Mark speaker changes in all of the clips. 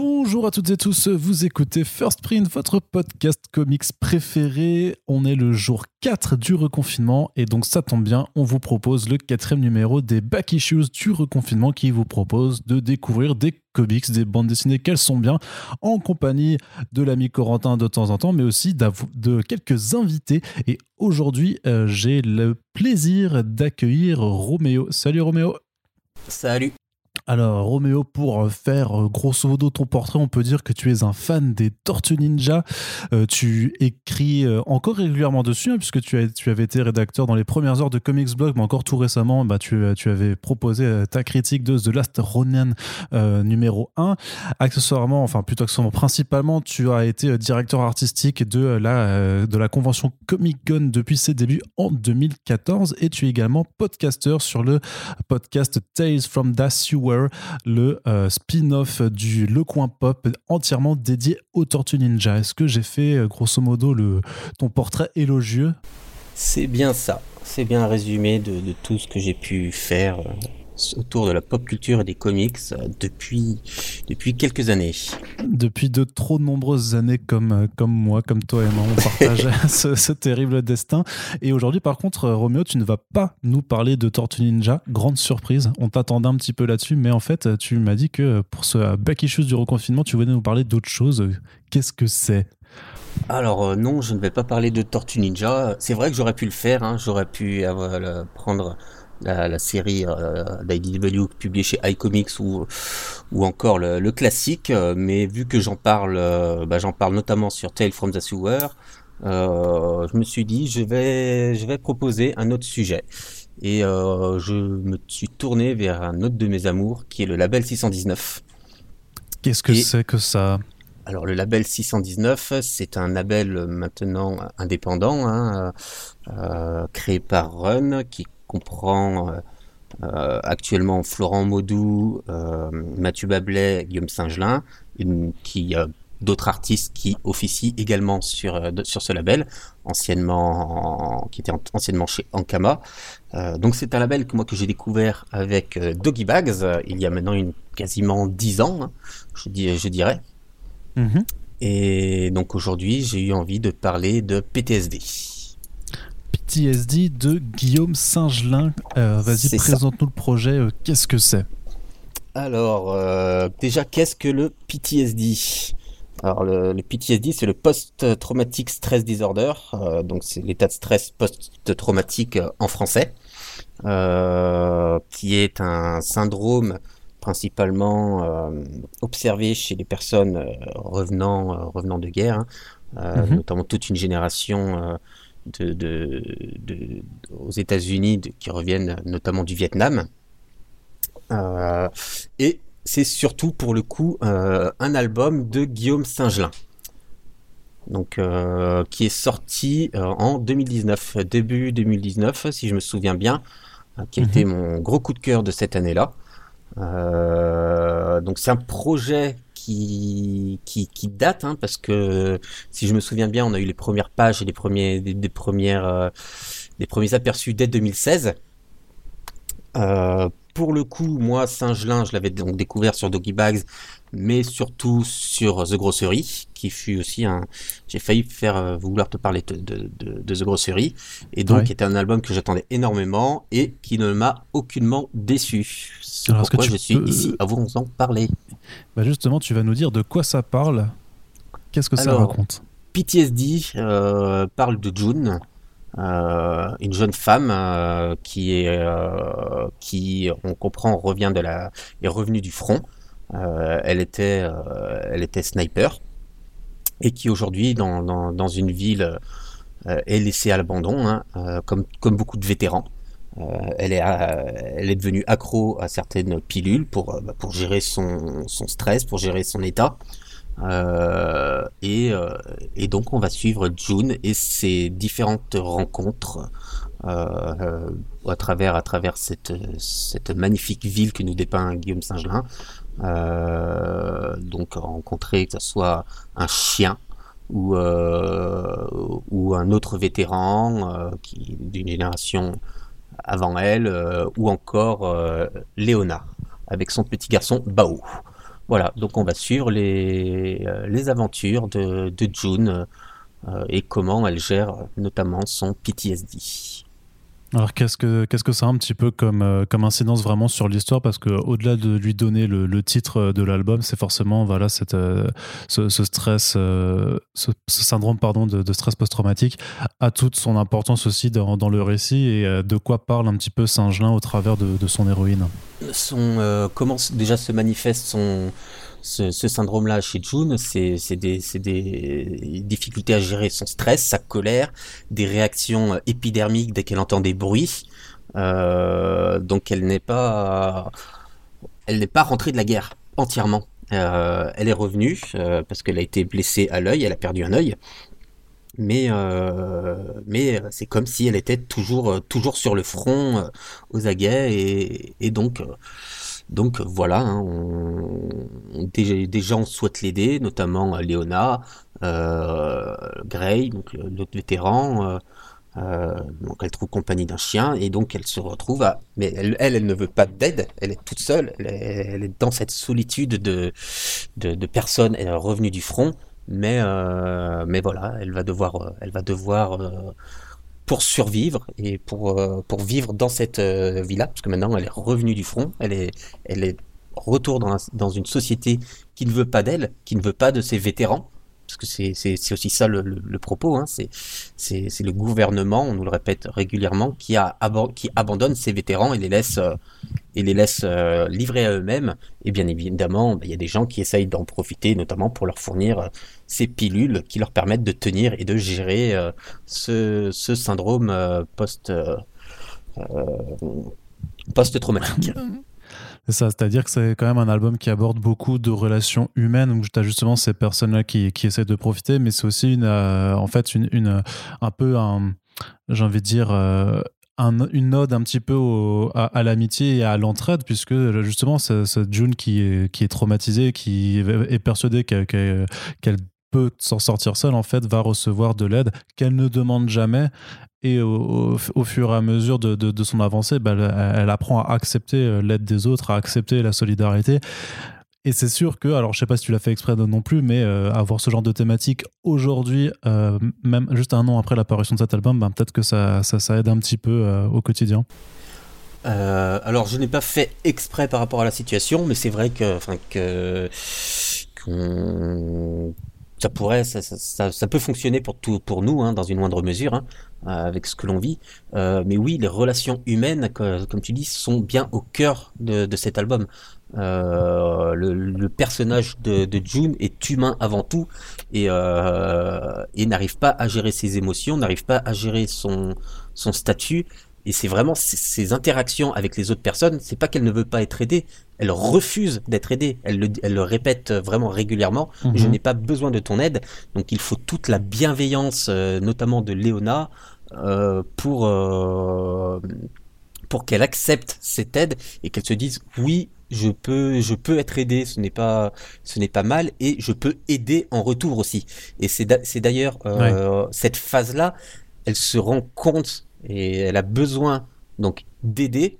Speaker 1: Bonjour à toutes et tous, vous écoutez First Print, votre podcast comics préféré. On est le jour 4 du reconfinement et donc ça tombe bien, on vous propose le quatrième numéro des Back Issues du reconfinement qui vous propose de découvrir des comics, des bandes dessinées qu'elles sont bien, en compagnie de l'ami Corentin de temps en temps, mais aussi de quelques invités. Et aujourd'hui, euh, j'ai le plaisir d'accueillir Roméo. Salut Roméo
Speaker 2: Salut
Speaker 1: alors, Roméo, pour faire euh, grosso modo ton portrait, on peut dire que tu es un fan des Tortues Ninja. Euh, tu écris euh, encore régulièrement dessus, hein, puisque tu, as, tu avais été rédacteur dans les premières heures de Comics Blog, mais encore tout récemment, bah, tu, tu avais proposé ta critique de The Last Ronin numéro 1. Accessoirement, enfin plutôt accessoirement, principalement, tu as été directeur artistique de la, de la convention Comic Con depuis ses débuts en 2014, et tu es également podcaster sur le podcast Tales from the Le euh, spin-off du Le Coin Pop entièrement dédié aux Tortues Ninja. Est-ce que j'ai fait euh, grosso modo le, ton portrait élogieux?
Speaker 2: C'est bien ça. C'est bien un résumé de, de tout ce que j'ai pu faire euh, autour de la pop culture et des comics depuis, depuis quelques années.
Speaker 1: Depuis de trop nombreuses années, comme, euh, comme moi, comme toi et moi, on partage ce, terrible destin. Et aujourd'hui, par contre, euh, Roméo, tu ne vas pas nous parler de Tortue Ninja. Grande surprise. On t'attendait un petit peu là-dessus, mais en fait, tu m'as dit que pour ce back issues du reconfinement, tu venais nous parler d'autre chose. Qu'est-ce que c'est?
Speaker 2: Alors non, je ne vais pas parler de Tortue Ninja. C'est vrai que j'aurais pu le faire, hein. j'aurais pu prendre la, série euh, d'IDW publiée chez iComics ou, ou encore le, classique, euh, mais vu que j'en parle, euh, bah, j'en parle notamment sur Tale from the Sewer, euh, je me suis dit je vais, je vais proposer un autre sujet. Et je me suis tourné vers un autre de mes amours qui est le label 619.
Speaker 1: Qu'est-ce que c'est que ça?
Speaker 2: Alors le label 619, c'est un label maintenant indépendant, hein, euh, créé par Run, qui comprend euh, euh, actuellement Florent Maudou, euh, Mathieu Bablet, Guillaume Singelin, qui d'autres artistes qui officient également sur ce label, anciennement qui était anciennement chez Ankama. donc c'est un label que moi que j'ai découvert avec Doggy Bags il y a maintenant une quasiment dix ans, hein, je dirais. Mm-hmm. Et donc aujourd'hui j'ai eu envie de parler de PTSD.
Speaker 1: PTSD de Guillaume Singelin. Euh, vas-y, présente-nous le projet. Euh, qu'est-ce que c'est?
Speaker 2: Alors, euh, déjà, qu'est-ce que le PTSD alors le, PTSD, c'est le post-traumatic stress disorder, donc c'est l'état de stress post-traumatique en français, qui est un syndrome principalement observé chez les personnes revenant revenant de guerre, hein. mhm. notamment toute une génération de, aux États-Unis qui reviennent notamment du Vietnam. Euh, et c'est surtout pour le coup euh, un album de Guillaume Singelin. Donc, euh, qui est sorti en 2019, début 2019, si je me souviens bien, qui a été mhm. mon gros coup de cœur de cette année-là. Donc, c'est un projet qui, qui, date, hein, parce que si je me souviens bien, on a eu les premières pages et les premiers, des, premières, euh, premiers aperçus dès 2016. Euh, pour le coup, moi, Saint-Gelin, je l'avais donc découvert sur Doggy Bags, mais surtout sur The Grocery, qui fut aussi un. J'ai failli faire euh, vouloir te parler de, de, The Grocery, et donc qui était un album que j'attendais énormément et qui ne m'a aucunement déçu. C'est pourquoi je suis ici à vous en parler.
Speaker 1: Bah justement, tu vas nous dire de quoi ça parle. Qu'est-ce que ça raconte?
Speaker 2: PTSD euh, parle de June, euh, une jeune femme euh, qui est, qui, on comprend, revient de la, est revenue du front. Elle était, elle était sniper et qui aujourd'hui, dans, dans, une ville, est laissée à l'abandon, hein, comme, comme beaucoup de vétérans. Euh, elle, est, euh, elle est devenue accro à certaines pilules pour, euh, bah, pour gérer son, son stress, pour gérer son état. Euh, et, et, donc on va suivre June et ses différentes rencontres euh, à travers à travers cette cette magnifique ville que nous dépeint Guillaume Singelin. Euh, donc rencontrer que ce soit un chien ou ou un autre vétéran qui d'une génération avant elle, euh, ou encore euh, Léona, avec son petit garçon Bao. Voilà, donc on va suivre les, les aventures de, de June et comment elle gère notamment son PTSD.
Speaker 1: Alors qu'est-ce que qu'est-ce que c'est un petit peu comme euh, comme incidence vraiment sur l'histoire? Parce que au-delà de lui donner le, titre de l'album, c'est forcément voilà cette euh, ce, stress euh, ce, syndrome pardon de, stress post-traumatique a toute son importance aussi dans, le récit et de quoi parle un petit peu Saint-Gelin au travers de, de son héroïne?
Speaker 2: Son comment déjà se manifeste son ce, syndrome-là chez June, c'est des, des, difficultés à gérer son stress, sa colère, des réactions épidermiques dès qu'elle entend des bruits. Euh, donc elle n'est pas, elle n'est pas rentrée de la guerre entièrement. Euh, elle est revenue euh, parce qu'elle a été blessée à l'œil, elle a perdu un œil. Mais, mais c'est comme si elle était toujours, toujours sur le front aux aguets et, donc donc voilà, hein, des, gens souhaitent l'aider, notamment Léona, Gray, donc vétéran. Euh, euh, donc elle trouve compagnie d'un chien et donc elle se retrouve à... Mais elle, elle, ne veut pas d'aide, elle est toute seule, elle est, dans cette solitude de, de, de personnes revenues du front, mais, mais voilà, elle va devoir, elle va devoir pour survivre et pour, euh, pour vivre dans cette euh, villa, parce que maintenant elle est revenue du front, elle est, elle est retour dans, dans une société qui ne veut pas d'elle, qui ne veut pas de ses vétérans, parce que c'est aussi ça le, propos, hein, c'est le gouvernement, on nous le répète régulièrement, qui, abandonne ses vétérans et les laisse, euh, euh, livrer à eux-mêmes. Et bien évidemment, bah, il y a des gens qui essayent d'en profiter, notamment pour leur fournir euh, ces pilules qui leur permettent de tenir et de gérer ce, syndrome post, post-traumatique.
Speaker 1: C'est-à-dire que c'est quand même un album qui aborde beaucoup de relations humaines, où tu as justement ces personnes-là qui, qui essaient de profiter, mais c'est aussi une, euh, en fait une, une, un peu un, j'ai envie de dire, euh, un, une ode un petit peu à, l'amitié et à l'entraide, puisque justement, c'est June qui est, qui est traumatisée, qui est persuadée qu'elle peut s'en sortir seule, en fait, va recevoir de l'aide qu'elle ne demande jamais. Et au, fur et à mesure de, son avancée, bah, elle, apprend à accepter euh, l'aide des autres, à accepter la solidarité. Et c'est sûr que, alors je sais pas si tu l'as fait exprès non plus, mais euh, avoir ce genre de thématique aujourd'hui, euh, même juste un an après l'apparition de cet album, bah, peut-être que ça, ça, aide un petit peu au quotidien.
Speaker 2: alors je n'ai pas fait exprès par rapport à la situation, mais c'est vrai que, ça pourrait, ça, ça, ça, peut fonctionner pour tout, pour nous, hein, dans une moindre mesure, hein, avec ce que l'on vit. Euh, mais oui, les relations humaines, comme tu dis, sont bien au cœur de, cet album. Euh, le, personnage de, June est humain avant tout et, euh, n'arrive pas à gérer ses émotions, n'arrive pas à gérer son statut et c'est vraiment ces interactions avec les autres personnes, c'est pas qu'elle ne veut pas être aidée, elle refuse d'être aidée. Elle le, elle le répète vraiment régulièrement. Je mhm. n'ai pas besoin de ton aide. Donc il faut toute la bienveillance, euh, notamment de Léona, euh, pour euh, pour qu'elle accepte cette aide et qu'elle se dise oui, je peux je peux être aidée. Ce n'est pas ce n'est pas mal et je peux aider en retour aussi. Et c'est d'ailleurs cette phase là, elle se rend compte et elle a besoin donc d'aider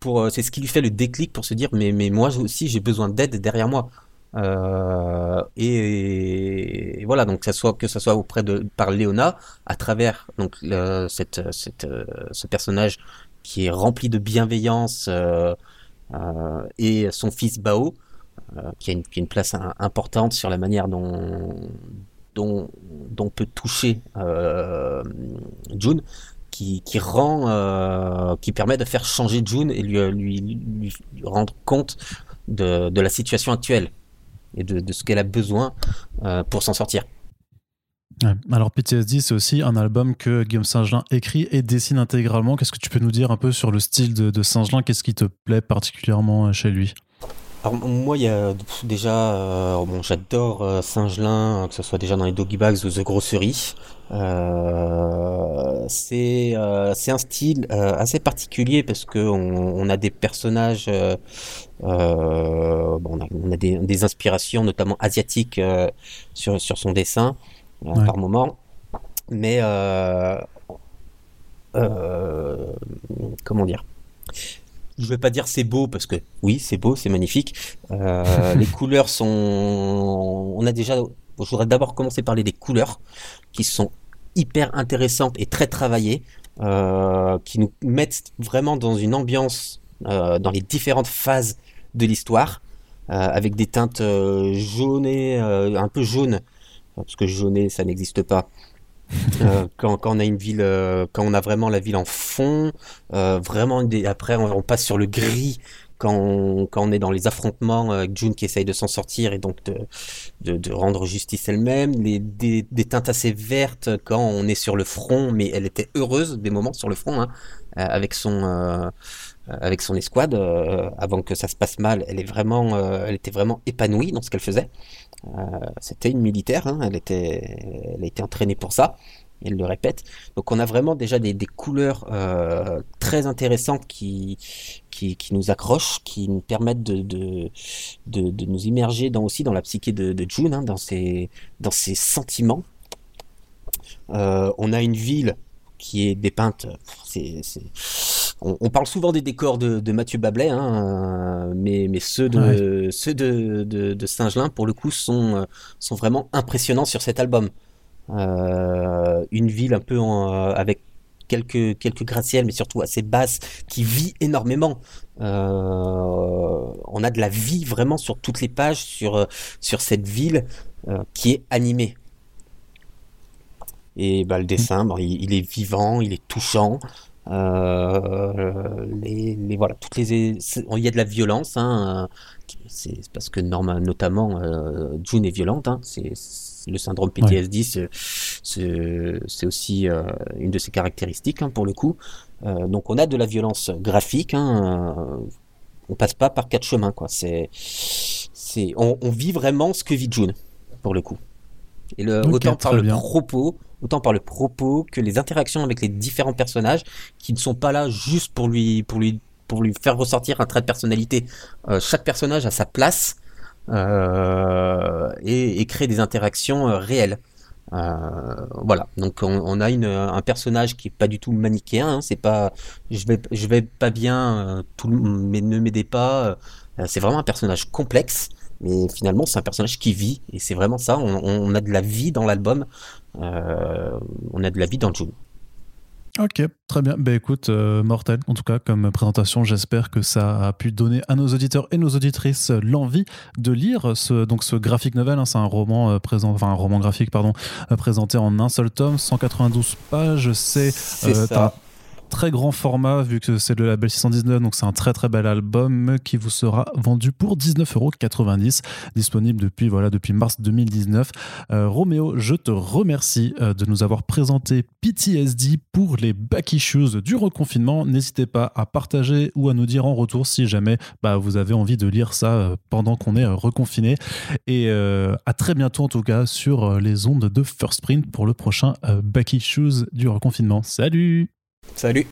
Speaker 2: pour euh, c'est ce qui lui fait le déclic pour se dire mais mais moi aussi j'ai besoin d'aide derrière moi. Euh, et, voilà donc que ça soit auprès de par Léona à travers donc cette euh, ce personnage qui est rempli de bienveillance et son fils Bao qui a, une, qui, a une, place importante sur la manière dont dont, dont peut toucher June euh, qui permet de faire changer June et lui, lui, rendre compte de, la situation actuelle et de, de ce qu'elle a besoin euh, pour s'en sortir.
Speaker 1: Alors PTSD, c'est aussi un album que Guillaume Saint-Gelin écrit et dessine intégralement. Qu'est-ce que tu peux nous dire un peu sur le style de, de Saint-Gelin? Qu'est-ce qui te plaît particulièrement chez lui?
Speaker 2: Alors moi, il y a déjà, euh, bon, j'adore euh, Saint-Gelin, que ce soit déjà dans les Doggy Bags ou The Grossery. Euh, c'est c'est un style assez particulier parce que on, a des personnages, bon, on a, des, inspirations notamment asiatiques sur sur son dessin par moment, mais comment dire? Je vais pas dire c'est beau parce que oui, c'est beau, c'est magnifique. Euh, les couleurs sont. On a déjà. Je voudrais d'abord commencer par parler des couleurs qui sont hyper intéressantes et très travaillées, euh, qui nous mettent vraiment dans une ambiance euh, dans les différentes phases de l'histoire, avec des teintes jaunées, un peu jaunes, parce que jauné ça n'existe pas. Euh, quand, quand, on a une ville, euh, quand on a vraiment la ville en fond, euh, vraiment après on, passe sur le gris quand on, quand on est dans les affrontements avec June qui essaye de s'en sortir et donc de, de, de rendre justice elle-même, des, des, teintes assez vertes quand on est sur le front, mais elle était heureuse des moments sur le front hein, avec son avec son escouade avant que ça se passe mal. Elle est vraiment, elle était vraiment épanouie dans ce qu'elle faisait. Euh, c'était une militaire, hein, elle, était, elle a été entraînée pour ça, elle le répète. Donc on a vraiment déjà des, couleurs euh, très intéressantes qui, qui, nous accrochent, qui nous permettent de, de, nous immerger dans, aussi dans la psyché de, June, hein, dans, ses, dans ses sentiments. Euh, on a une ville qui est dépeinte, c'est on, parle souvent des décors de, Mathieu Bablet, hein, mais, mais ceux de, ceux de, de, Saint-Gelin, pour le coup, sont, euh, sont vraiment impressionnants sur cet album. Euh, une ville un peu euh, avec quelques, quelques gratte-ciels, mais surtout assez basse, qui vit énormément. on a de la vie vraiment sur toutes les pages, sur, sur cette ville qui est animée. Et bah, le dessin, il, est vivant, il est touchant. Euh, les, voilà, toutes les, il y a de la violence, hein, c'est parce que notamment euh, June est violente, hein, c'est le syndrome PTSD, c'est aussi euh, une de ses caractéristiques hein, pour le coup. donc on a de la violence graphique, hein, on passe pas par quatre chemins, quoi. C'est, c'est, on, vit vraiment ce que vit June pour le coup. Et le, autant par le propos, autant par le propos que les interactions avec les différents personnages qui ne sont pas là juste pour lui, pour lui, pour lui faire ressortir un trait de personnalité. Euh, chaque personnage a sa place euh, et, et, crée des interactions euh, réelles. Voilà, donc on, a une, un personnage qui est pas du tout manichéen. Hein, c'est pas, je vais, je vais pas bien, tout, mais ne m'aidez pas. c'est vraiment un personnage complexe mais finalement c'est un personnage qui vit et c'est vraiment ça on, a de la vie dans l'album euh, on a de la vie dans June
Speaker 1: Ok, très bien. Ben écoute, euh, mortel, en tout cas, comme présentation, j'espère que ça a pu donner à nos auditeurs et nos auditrices l'envie de lire ce, donc ce graphic novel. Hein. c'est un roman euh, présent, enfin un roman graphique, pardon, présenté en un seul tome, 192 pages. C'est
Speaker 2: ça
Speaker 1: très grand format vu que c'est le label 619 donc c'est un très très bel album qui vous sera vendu pour 19,90€ disponible depuis voilà depuis mars 2019 euh, Roméo je te remercie euh, de nous avoir présenté PTSD pour les back issues du reconfinement. N'hésitez pas à partager ou à nous dire en retour si jamais bah, vous avez envie de lire ça euh, pendant qu'on est reconfiné. Et à très bientôt en tout cas sur les ondes de First Print pour le prochain back issues du reconfinement. Salut
Speaker 2: Salut